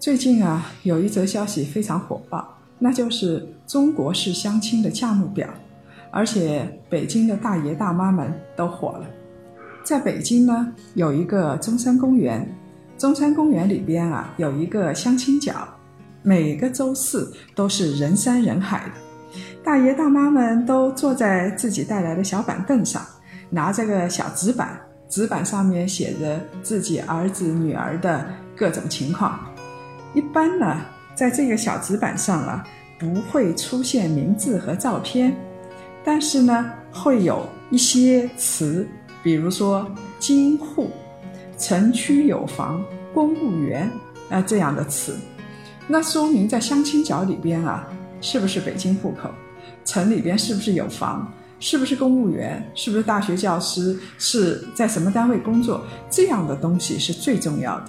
最近啊，有一则消息非常火爆，那就是中国式相亲的价目表，而且北京的大爷大妈们都火了。在北京呢，有一个中山公园，中山公园里边啊，有一个相亲角，每个周四都是人山人海的，大爷大妈们都坐在自己带来的小板凳上。拿着个小纸板，纸板上面写着自己儿子女儿的各种情况。一般呢，在这个小纸板上啊，不会出现名字和照片，但是呢，会有一些词，比如说京沪、城区有房、公务员啊这样的词。那说明在相亲角里边啊，是不是北京户口？城里边是不是有房？是不是公务员？是不是大学教师？是在什么单位工作？这样的东西是最重要的。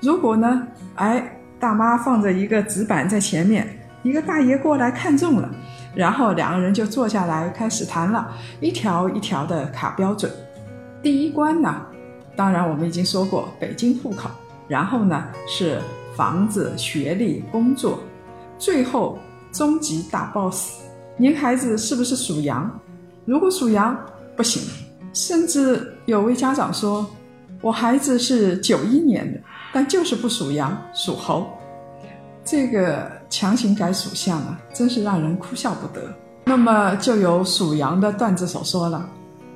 如果呢，哎，大妈放着一个纸板在前面，一个大爷过来看中了，然后两个人就坐下来开始谈了，一条一条的卡标准。第一关呢，当然我们已经说过北京户口，然后呢是房子、学历、工作，最后终极大 boss，您孩子是不是属羊？如果属羊不行，甚至有位家长说：“我孩子是九一年的，但就是不属羊，属猴。”这个强行改属相啊，真是让人哭笑不得。那么就有属羊的段子手说了：“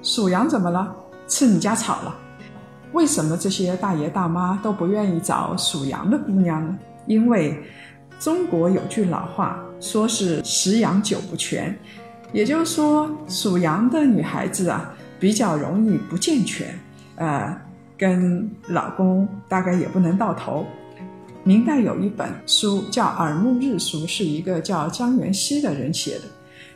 属羊怎么了？吃你家草了？为什么这些大爷大妈都不愿意找属羊的姑娘呢？因为中国有句老话，说是十羊九不全。”也就是说，属羊的女孩子啊，比较容易不健全，呃，跟老公大概也不能到头。明代有一本书叫《耳目日书》，是一个叫江元熙的人写的，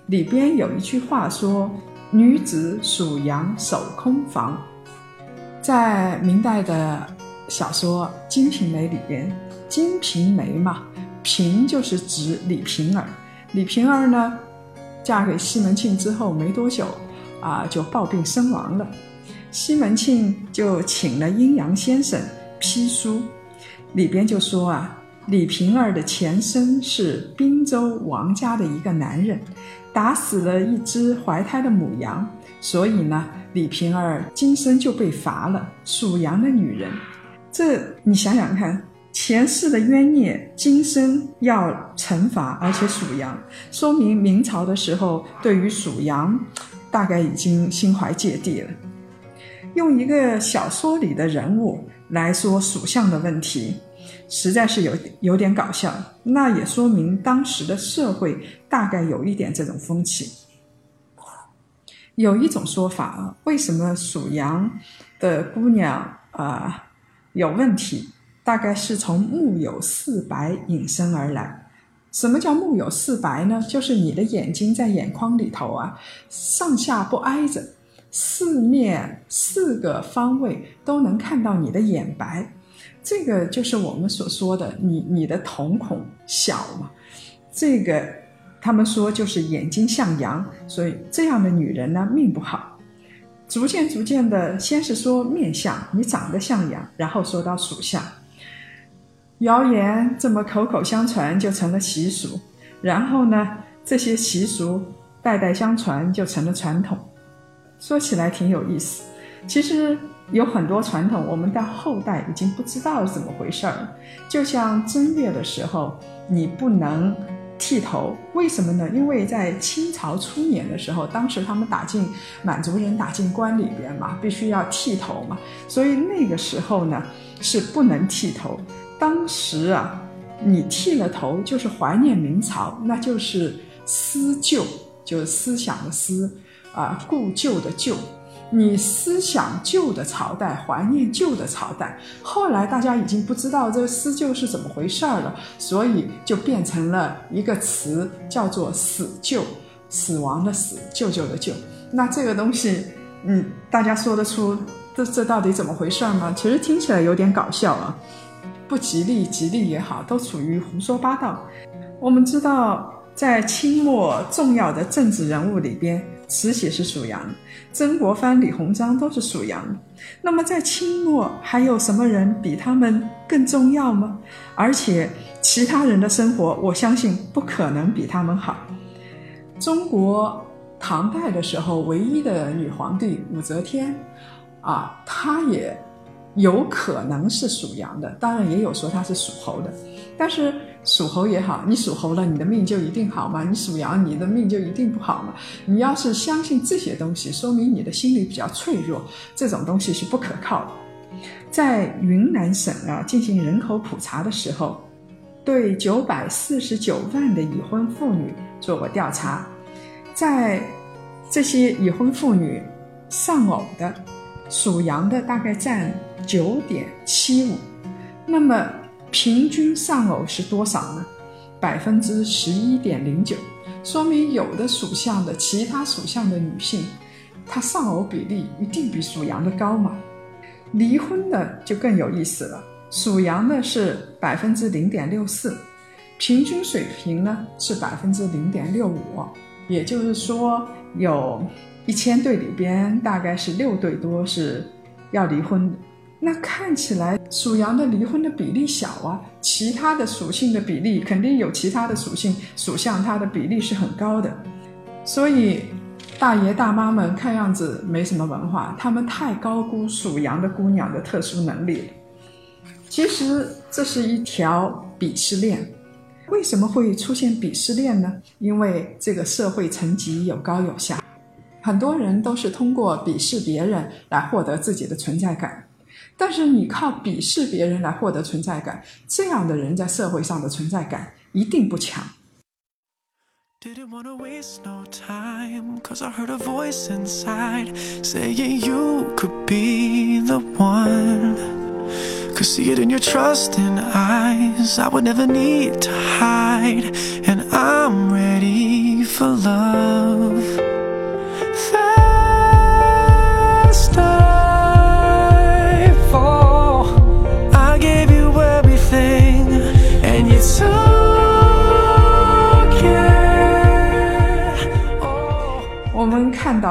里边有一句话说：“女子属羊守空房。”在明代的小说《金瓶梅》里边，《金瓶梅》嘛，瓶就是指李瓶儿，李瓶儿呢。嫁给西门庆之后没多久，啊，就暴病身亡了。西门庆就请了阴阳先生批书，里边就说啊，李瓶儿的前身是滨州王家的一个男人，打死了一只怀胎的母羊，所以呢，李瓶儿今生就被罚了。属羊的女人，这你想想看。前世的冤孽，今生要惩罚，而且属羊，说明明朝的时候对于属羊，大概已经心怀芥蒂了。用一个小说里的人物来说属相的问题，实在是有有点搞笑。那也说明当时的社会大概有一点这种风气。有一种说法，为什么属羊的姑娘啊有问题？大概是从目有四白引申而来。什么叫目有四白呢？就是你的眼睛在眼眶里头啊，上下不挨着，四面四个方位都能看到你的眼白。这个就是我们所说的你你的瞳孔小嘛。这个他们说就是眼睛像羊，所以这样的女人呢命不好。逐渐逐渐的，先是说面相，你长得像羊，然后说到属相。谣言这么口口相传就成了习俗，然后呢，这些习俗代代相传就成了传统。说起来挺有意思，其实有很多传统，我们到后代已经不知道怎么回事儿了。就像正月的时候，你不能剃头，为什么呢？因为在清朝初年的时候，当时他们打进满族人打进关里边嘛，必须要剃头嘛，所以那个时候呢是不能剃头。当时啊，你剃了头就是怀念明朝，那就是思旧，就是思想的思啊，故旧的旧。你思想旧的朝代，怀念旧的朝代。后来大家已经不知道这个思旧是怎么回事儿了，所以就变成了一个词，叫做死旧，死亡的死，舅舅的舅。那这个东西，嗯，大家说得出这这到底怎么回事吗？其实听起来有点搞笑啊，不吉利，吉利也好，都属于胡说八道。我们知道，在清末重要的政治人物里边。慈禧是属羊，曾国藩、李鸿章都是属羊。那么在清末还有什么人比他们更重要吗？而且其他人的生活，我相信不可能比他们好。中国唐代的时候，唯一的女皇帝武则天，啊，她也有可能是属羊的，当然也有说她是属猴的，但是。属猴也好，你属猴了，你的命就一定好吗？你属羊，你的命就一定不好吗？你要是相信这些东西，说明你的心理比较脆弱，这种东西是不可靠的。在云南省啊进行人口普查的时候，对九百四十九万的已婚妇女做过调查，在这些已婚妇女丧偶的，属羊的大概占九点七五，那么。平均丧偶是多少呢？百分之十一点零九，说明有的属相的其他属相的女性，她丧偶比例一定比属羊的高嘛？离婚的就更有意思了，属羊的是百分之零点六四，平均水平呢是百分之零点六五，也就是说有一千对里边大概是六对多是要离婚的。那看起来属羊的离婚的比例小啊，其他的属性的比例肯定有其他的属性属相，它的比例是很高的。所以大爷大妈们看样子没什么文化，他们太高估属羊的姑娘的特殊能力了。其实这是一条鄙视链。为什么会出现鄙视链呢？因为这个社会层级有高有下，很多人都是通过鄙视别人来获得自己的存在感。但是你靠鄙视别人来获得存在感，这样的人在社会上的存在感一定不强。看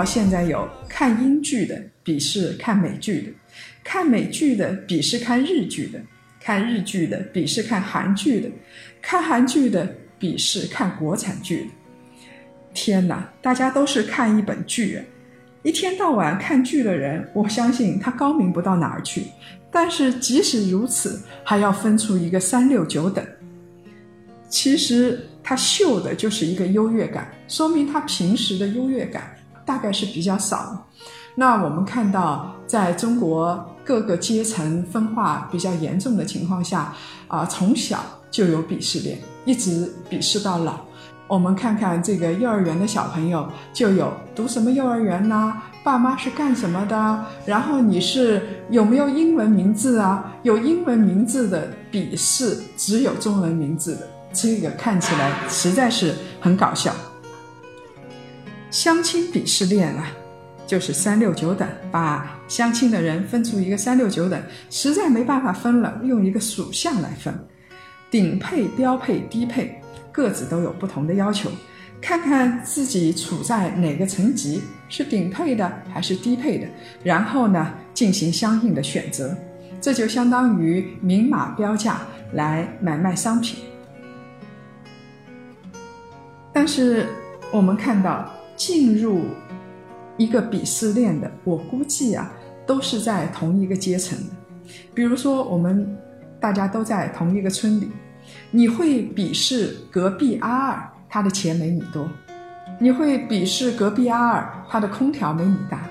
现在有看英剧的鄙视看美剧的，看美剧的鄙视看日剧的，看日剧的鄙视看韩剧的，看韩剧的鄙视看国产剧的。天哪，大家都是看一本剧，一天到晚看剧的人，我相信他高明不到哪儿去。但是即使如此，还要分出一个三六九等，其实他秀的就是一个优越感，说明他平时的优越感。大概是比较少。那我们看到，在中国各个阶层分化比较严重的情况下，啊，从小就有鄙视链，一直鄙视到老。我们看看这个幼儿园的小朋友，就有读什么幼儿园呢？爸妈是干什么的？然后你是有没有英文名字啊？有英文名字的鄙视，只有中文名字的，这个看起来实在是很搞笑。相亲鄙视链啊，就是三六九等，把相亲的人分出一个三六九等，实在没办法分了，用一个属相来分，顶配、标配、低配，各自都有不同的要求，看看自己处在哪个层级，是顶配的还是低配的，然后呢进行相应的选择，这就相当于明码标价来买卖商品。但是我们看到。进入一个鄙视链的，我估计啊，都是在同一个阶层的。比如说，我们大家都在同一个村里，你会鄙视隔壁阿二，他的钱没你多；你会鄙视隔壁阿二，他的空调没你大。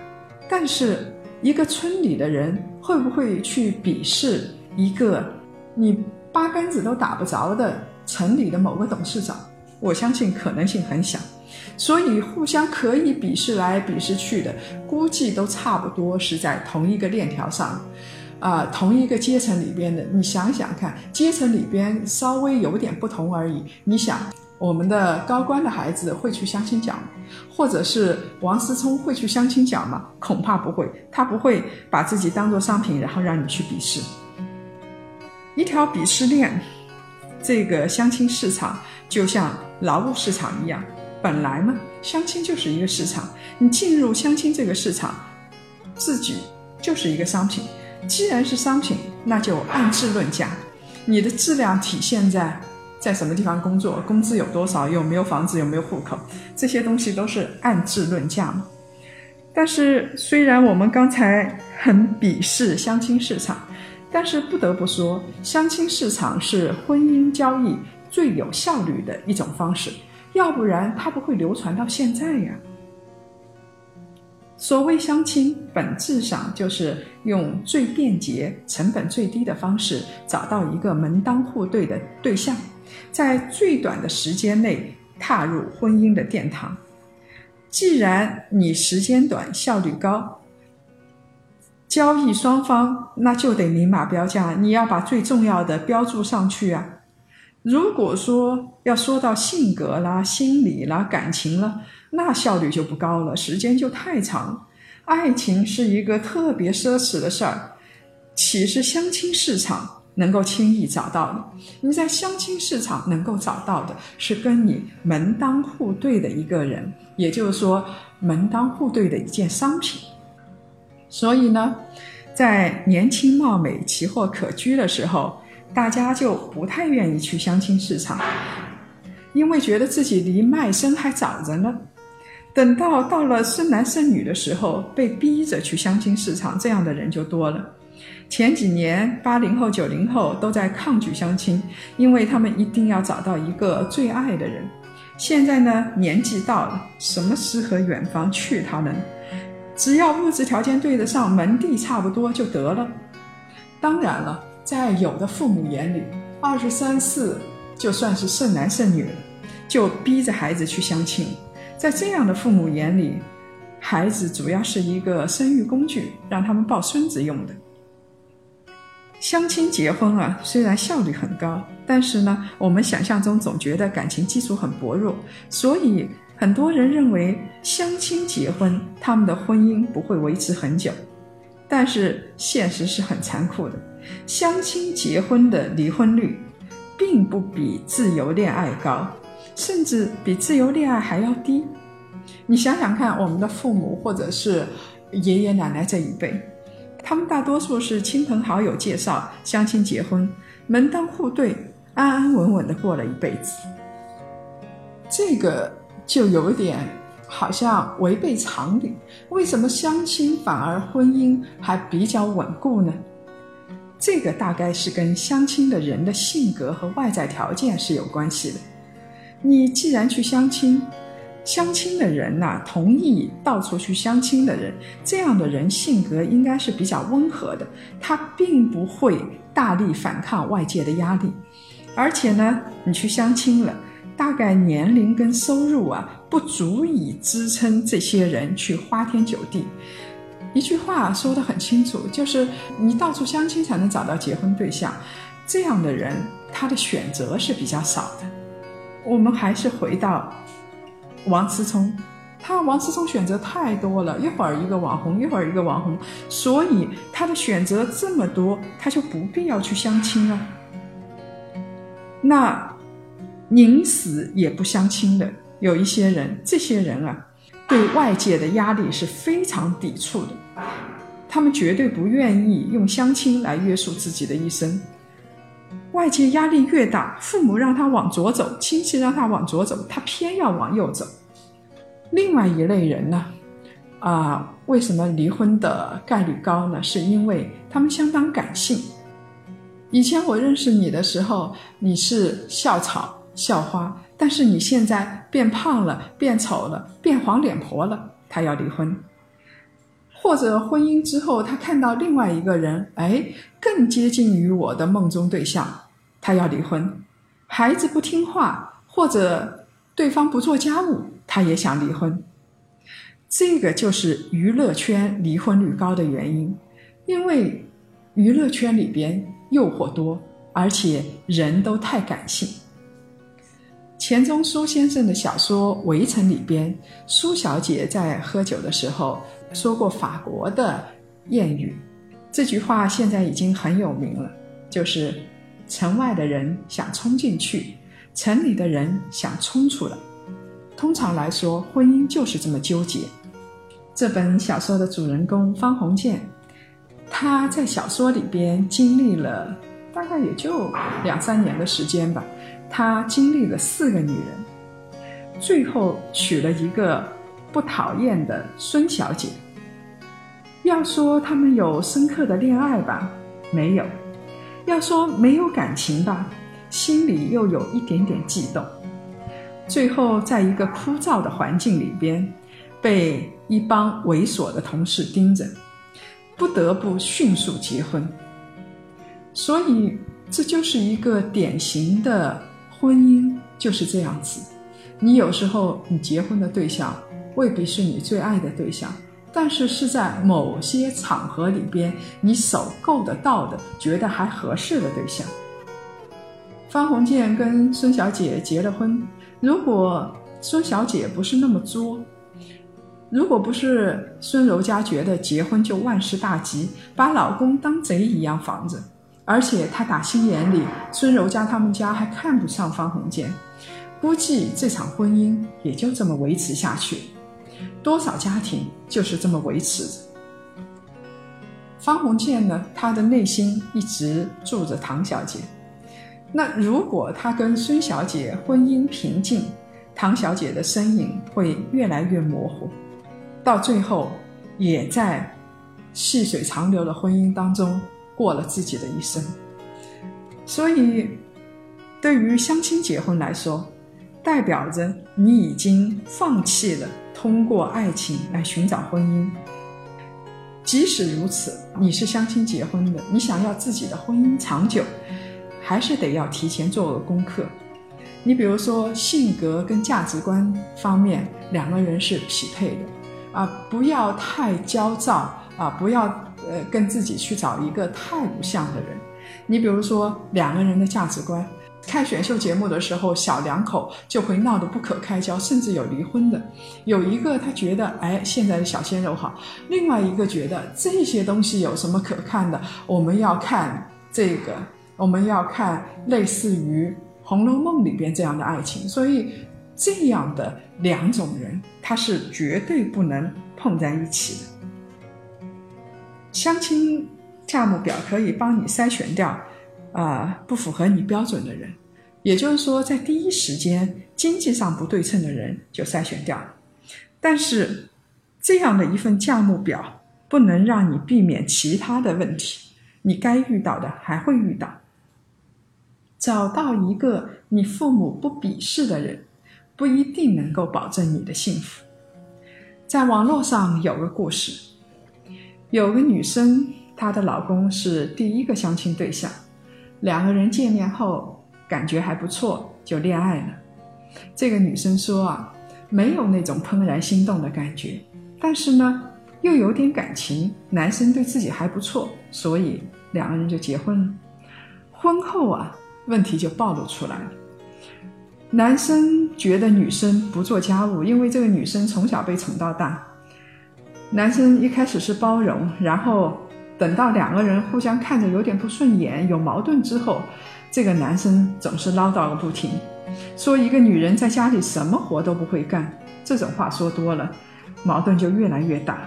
但是，一个村里的人会不会去鄙视一个你八竿子都打不着的城里的某个董事长？我相信可能性很小。所以互相可以鄙视来鄙视去的，估计都差不多是在同一个链条上，啊，同一个阶层里边的。你想想看，阶层里边稍微有点不同而已。你想，我们的高官的孩子会去相亲角吗？或者是王思聪会去相亲角吗？恐怕不会，他不会把自己当做商品，然后让你去鄙视。一条鄙视链，这个相亲市场就像劳务市场一样。本来嘛，相亲就是一个市场，你进入相亲这个市场，自己就是一个商品。既然是商品，那就按质论价。你的质量体现在在什么地方工作，工资有多少，有没有房子，有没有户口，这些东西都是按质论价嘛。但是，虽然我们刚才很鄙视相亲市场。但是不得不说，相亲市场是婚姻交易最有效率的一种方式，要不然它不会流传到现在呀。所谓相亲，本质上就是用最便捷、成本最低的方式找到一个门当户对的对象，在最短的时间内踏入婚姻的殿堂。既然你时间短、效率高。交易双方那就得明码标价，你要把最重要的标注上去啊。如果说要说到性格啦、心理啦、感情了，那效率就不高了，时间就太长。爱情是一个特别奢侈的事儿，岂是相亲市场能够轻易找到的？你在相亲市场能够找到的是跟你门当户对的一个人，也就是说门当户对的一件商品。所以呢，在年轻貌美、奇货可居的时候，大家就不太愿意去相亲市场，因为觉得自己离卖身还早着呢。等到到了生男生女的时候，被逼着去相亲市场，这样的人就多了。前几年，八零后、九零后都在抗拒相亲，因为他们一定要找到一个最爱的人。现在呢，年纪到了，什么诗和远方去他们。只要物质条件对得上，门第差不多就得了。当然了，在有的父母眼里，二十三四就算是剩男剩女了，就逼着孩子去相亲。在这样的父母眼里，孩子主要是一个生育工具，让他们抱孙子用的。相亲结婚啊，虽然效率很高，但是呢，我们想象中总觉得感情基础很薄弱，所以。很多人认为相亲结婚，他们的婚姻不会维持很久，但是现实是很残酷的。相亲结婚的离婚率，并不比自由恋爱高，甚至比自由恋爱还要低。你想想看，我们的父母或者是爷爷奶奶这一辈，他们大多数是亲朋好友介绍相亲结婚，门当户对，安安稳稳的过了一辈子。这个。就有点好像违背常理，为什么相亲反而婚姻还比较稳固呢？这个大概是跟相亲的人的性格和外在条件是有关系的。你既然去相亲，相亲的人呐，同意到处去相亲的人，这样的人性格应该是比较温和的，他并不会大力反抗外界的压力，而且呢，你去相亲了。大概年龄跟收入啊，不足以支撑这些人去花天酒地。一句话说得很清楚，就是你到处相亲才能找到结婚对象，这样的人他的选择是比较少的。我们还是回到王思聪，他王思聪选择太多了，一会儿一个网红，一会儿一个网红，所以他的选择这么多，他就不必要去相亲了。那。宁死也不相亲的有一些人，这些人啊，对外界的压力是非常抵触的，他们绝对不愿意用相亲来约束自己的一生。外界压力越大，父母让他往左走，亲戚让他往左走，他偏要往右走。另外一类人呢，啊，为什么离婚的概率高呢？是因为他们相当感性。以前我认识你的时候，你是校草。校花，但是你现在变胖了，变丑了，变黄脸婆了，她要离婚，或者婚姻之后他看到另外一个人，哎，更接近于我的梦中对象，他要离婚，孩子不听话，或者对方不做家务，他也想离婚。这个就是娱乐圈离婚率高的原因，因为娱乐圈里边诱惑多，而且人都太感性。钱钟书先生的小说《围城》里边，苏小姐在喝酒的时候说过法国的谚语，这句话现在已经很有名了，就是“城外的人想冲进去，城里的人想冲出来”。通常来说，婚姻就是这么纠结。这本小说的主人公方鸿渐，他在小说里边经历了大概也就两三年的时间吧。他经历了四个女人，最后娶了一个不讨厌的孙小姐。要说他们有深刻的恋爱吧，没有；要说没有感情吧，心里又有一点点悸动。最后，在一个枯燥的环境里边。被一帮猥琐的同事盯着，不得不迅速结婚。所以，这就是一个典型的婚姻，就是这样子。你有时候你结婚的对象未必是你最爱的对象，但是是在某些场合里边你手够得到的，觉得还合适的对象。方鸿渐跟孙小姐结了婚，如果孙小姐不是那么作。如果不是孙柔嘉觉得结婚就万事大吉，把老公当贼一样防着，而且他打心眼里，孙柔家他们家还看不上方鸿渐，估计这场婚姻也就这么维持下去。多少家庭就是这么维持着。方鸿渐呢，他的内心一直住着唐小姐。那如果他跟孙小姐婚姻平静，唐小姐的身影会越来越模糊。到最后，也在细水长流的婚姻当中过了自己的一生。所以，对于相亲结婚来说，代表着你已经放弃了通过爱情来寻找婚姻。即使如此，你是相亲结婚的，你想要自己的婚姻长久，还是得要提前做个功课。你比如说，性格跟价值观方面，两个人是匹配的。啊，不要太焦躁啊！不要呃，跟自己去找一个太不像的人。你比如说，两个人的价值观，看选秀节目的时候，小两口就会闹得不可开交，甚至有离婚的。有一个他觉得，哎，现在的小鲜肉好；另外一个觉得这些东西有什么可看的？我们要看这个，我们要看类似于《红楼梦》里边这样的爱情。所以。这样的两种人，他是绝对不能碰在一起的。相亲价目表可以帮你筛选掉，啊，不符合你标准的人，也就是说，在第一时间经济上不对称的人就筛选掉了。但是，这样的一份价目表不能让你避免其他的问题，你该遇到的还会遇到。找到一个你父母不鄙视的人。不一定能够保证你的幸福。在网络上有个故事，有个女生，她的老公是第一个相亲对象，两个人见面后感觉还不错，就恋爱了。这个女生说啊，没有那种怦然心动的感觉，但是呢，又有点感情，男生对自己还不错，所以两个人就结婚了。婚后啊，问题就暴露出来了。男生觉得女生不做家务，因为这个女生从小被宠到大。男生一开始是包容，然后等到两个人互相看着有点不顺眼、有矛盾之后，这个男生总是唠叨个不停，说一个女人在家里什么活都不会干。这种话说多了，矛盾就越来越大。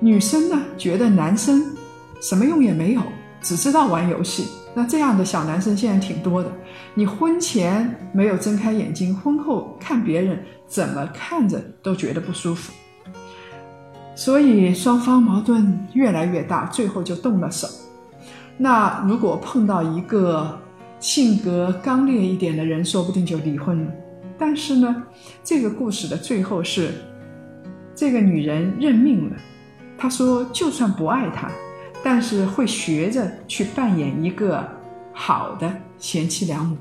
女生呢，觉得男生什么用也没有，只知道玩游戏。那这样的小男生现在挺多的。你婚前没有睁开眼睛，婚后看别人怎么看着都觉得不舒服，所以双方矛盾越来越大，最后就动了手。那如果碰到一个性格刚烈一点的人，说不定就离婚了。但是呢，这个故事的最后是这个女人认命了，她说就算不爱他。但是会学着去扮演一个好的贤妻良母。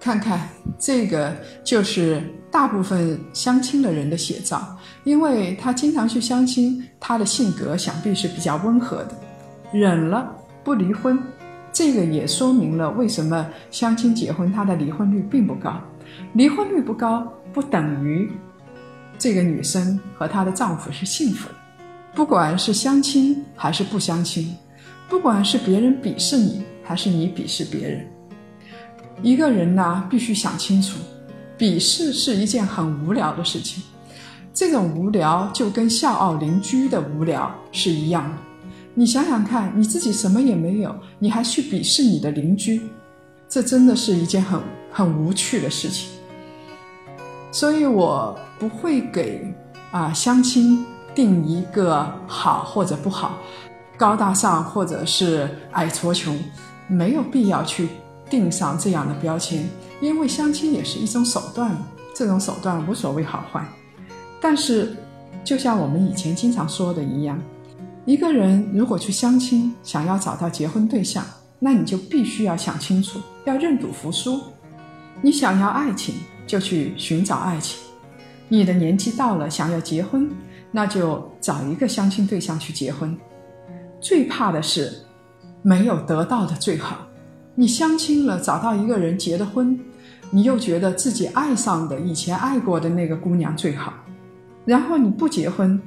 看看这个就是大部分相亲的人的写照，因为他经常去相亲，他的性格想必是比较温和的，忍了不离婚。这个也说明了为什么相亲结婚，他的离婚率并不高。离婚率不高，不等于这个女生和她的丈夫是幸福的。不管是相亲还是不相亲，不管是别人鄙视你还是你鄙视别人，一个人呢必须想清楚，鄙视是一件很无聊的事情。这种无聊就跟笑傲邻居的无聊是一样的。你想想看，你自己什么也没有，你还去鄙视你的邻居，这真的是一件很很无趣的事情。所以我不会给啊相亲定一个好或者不好，高大上或者是矮矬穷，没有必要去定上这样的标签，因为相亲也是一种手段，这种手段无所谓好坏。但是，就像我们以前经常说的一样。一个人如果去相亲，想要找到结婚对象，那你就必须要想清楚，要认赌服输。你想要爱情，就去寻找爱情；你的年纪到了，想要结婚，那就找一个相亲对象去结婚。最怕的是没有得到的最好。你相亲了，找到一个人结了婚，你又觉得自己爱上的以前爱过的那个姑娘最好，然后你不结婚。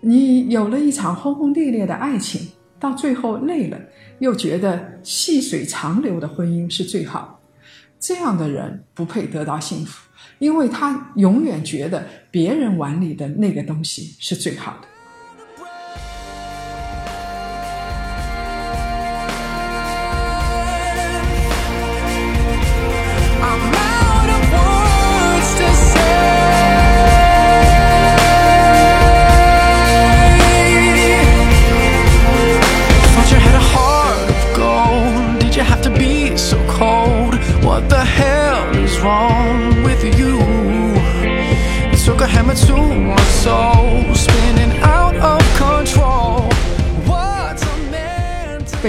你有了一场轰轰烈烈的爱情，到最后累了，又觉得细水长流的婚姻是最好。这样的人不配得到幸福，因为他永远觉得别人碗里的那个东西是最好的。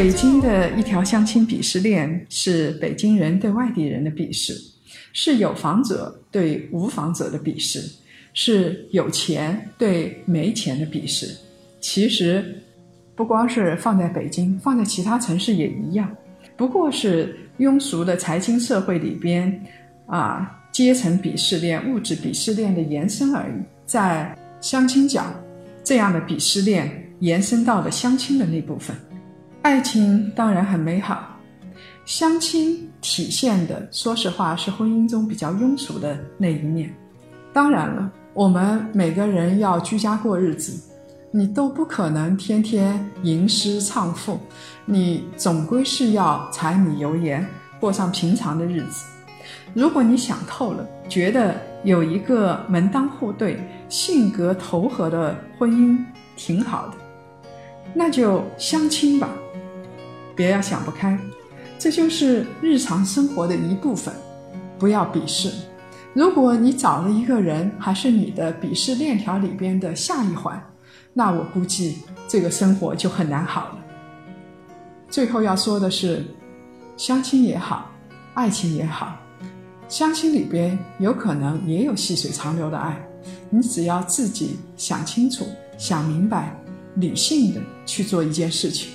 北京的一条相亲鄙视链是北京人对外地人的鄙视，是有房者对无房者的鄙视，是有钱对没钱的鄙视。其实，不光是放在北京，放在其他城市也一样，不过是庸俗的财经社会里边啊阶层鄙视链、物质鄙视链的延伸而已。在相亲角，这样的鄙视链延伸到了相亲的那部分。爱情当然很美好，相亲体现的，说实话是婚姻中比较庸俗的那一面。当然了，我们每个人要居家过日子，你都不可能天天吟诗唱赋，你总归是要柴米油盐过上平常的日子。如果你想透了，觉得有一个门当户对、性格投合的婚姻挺好的，那就相亲吧。别要想不开，这就是日常生活的一部分。不要鄙视。如果你找了一个人，还是你的鄙视链条里边的下一环，那我估计这个生活就很难好了。最后要说的是，相亲也好，爱情也好，相亲里边有可能也有细水长流的爱。你只要自己想清楚、想明白，理性的去做一件事情。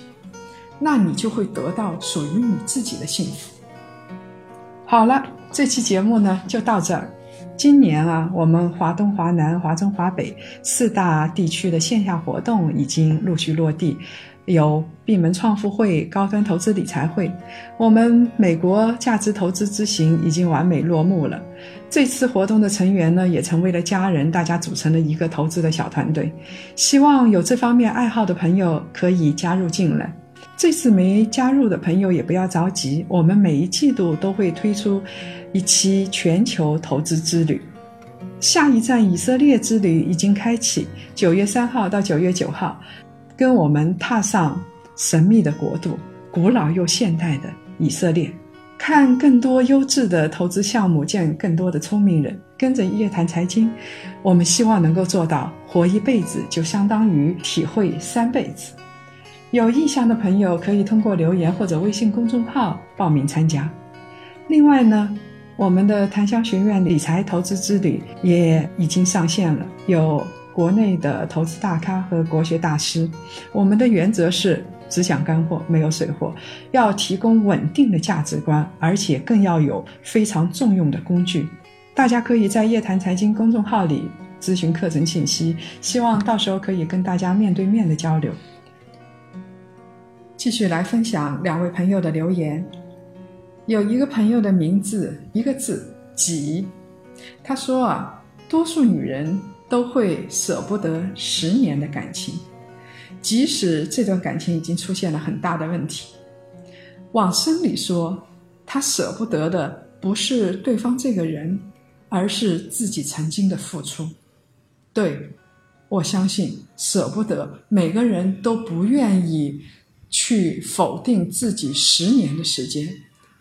那你就会得到属于你自己的幸福。好了，这期节目呢就到这儿。今年啊，我们华东、华南、华中、华北四大地区的线下活动已经陆续落地，有闭门创富会、高端投资理财会。我们美国价值投资之行已经完美落幕了。这次活动的成员呢，也成为了家人，大家组成了一个投资的小团队。希望有这方面爱好的朋友可以加入进来。这次没加入的朋友也不要着急，我们每一季度都会推出一期全球投资之旅。下一站以色列之旅已经开启，九月三号到九月九号，跟我们踏上神秘的国度，古老又现代的以色列，看更多优质的投资项目，见更多的聪明人。跟着夜谈财经，我们希望能够做到活一辈子就相当于体会三辈子。有意向的朋友可以通过留言或者微信公众号报名参加。另外呢，我们的檀香学院理财投资之旅也已经上线了，有国内的投资大咖和国学大师。我们的原则是只讲干货，没有水货，要提供稳定的价值观，而且更要有非常重用的工具。大家可以在夜谈财经公众号里咨询课程信息，希望到时候可以跟大家面对面的交流。继续来分享两位朋友的留言，有一个朋友的名字一个字“己”，他说啊，多数女人都会舍不得十年的感情，即使这段感情已经出现了很大的问题。往深里说，他舍不得的不是对方这个人，而是自己曾经的付出。对，我相信舍不得，每个人都不愿意。去否定自己十年的时间，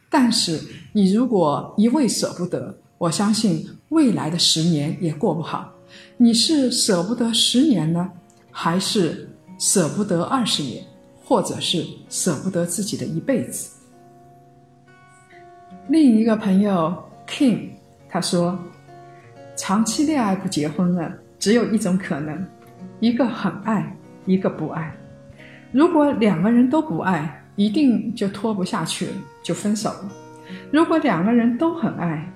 但是你如果一味舍不得，我相信未来的十年也过不好。你是舍不得十年呢，还是舍不得二十年，或者是舍不得自己的一辈子？另一个朋友 King 他说，长期恋爱不结婚了，只有一种可能，一个很爱，一个不爱。如果两个人都不爱，一定就拖不下去了，就分手。如果两个人都很爱，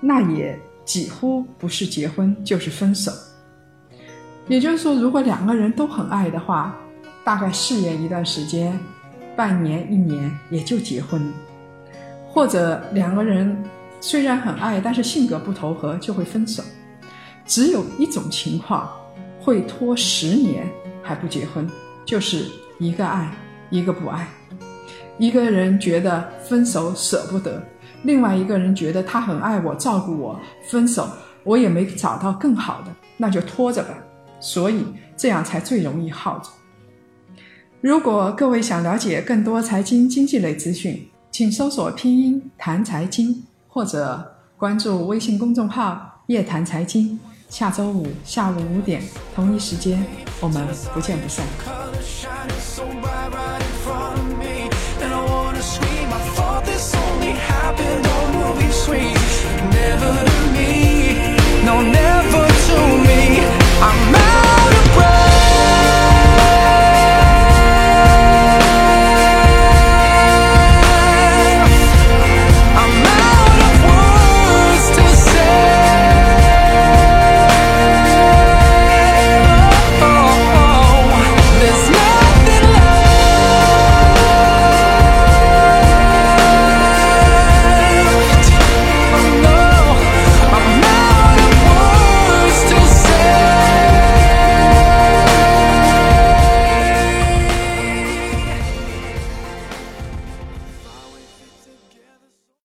那也几乎不是结婚就是分手。也就是说，如果两个人都很爱的话，大概试验一段时间，半年、一年也就结婚。或者两个人虽然很爱，但是性格不投合，就会分手。只有一种情况会拖十年还不结婚。就是一个爱，一个不爱，一个人觉得分手舍不得，另外一个人觉得他很爱我，照顾我，分手我也没找到更好的，那就拖着吧。所以这样才最容易耗着。如果各位想了解更多财经经济类资讯，请搜索拼音谈财经，或者关注微信公众号夜谈财经。下周五下午五点同一时间我们不见不散 and i wanna scream i thought this only happened on movie street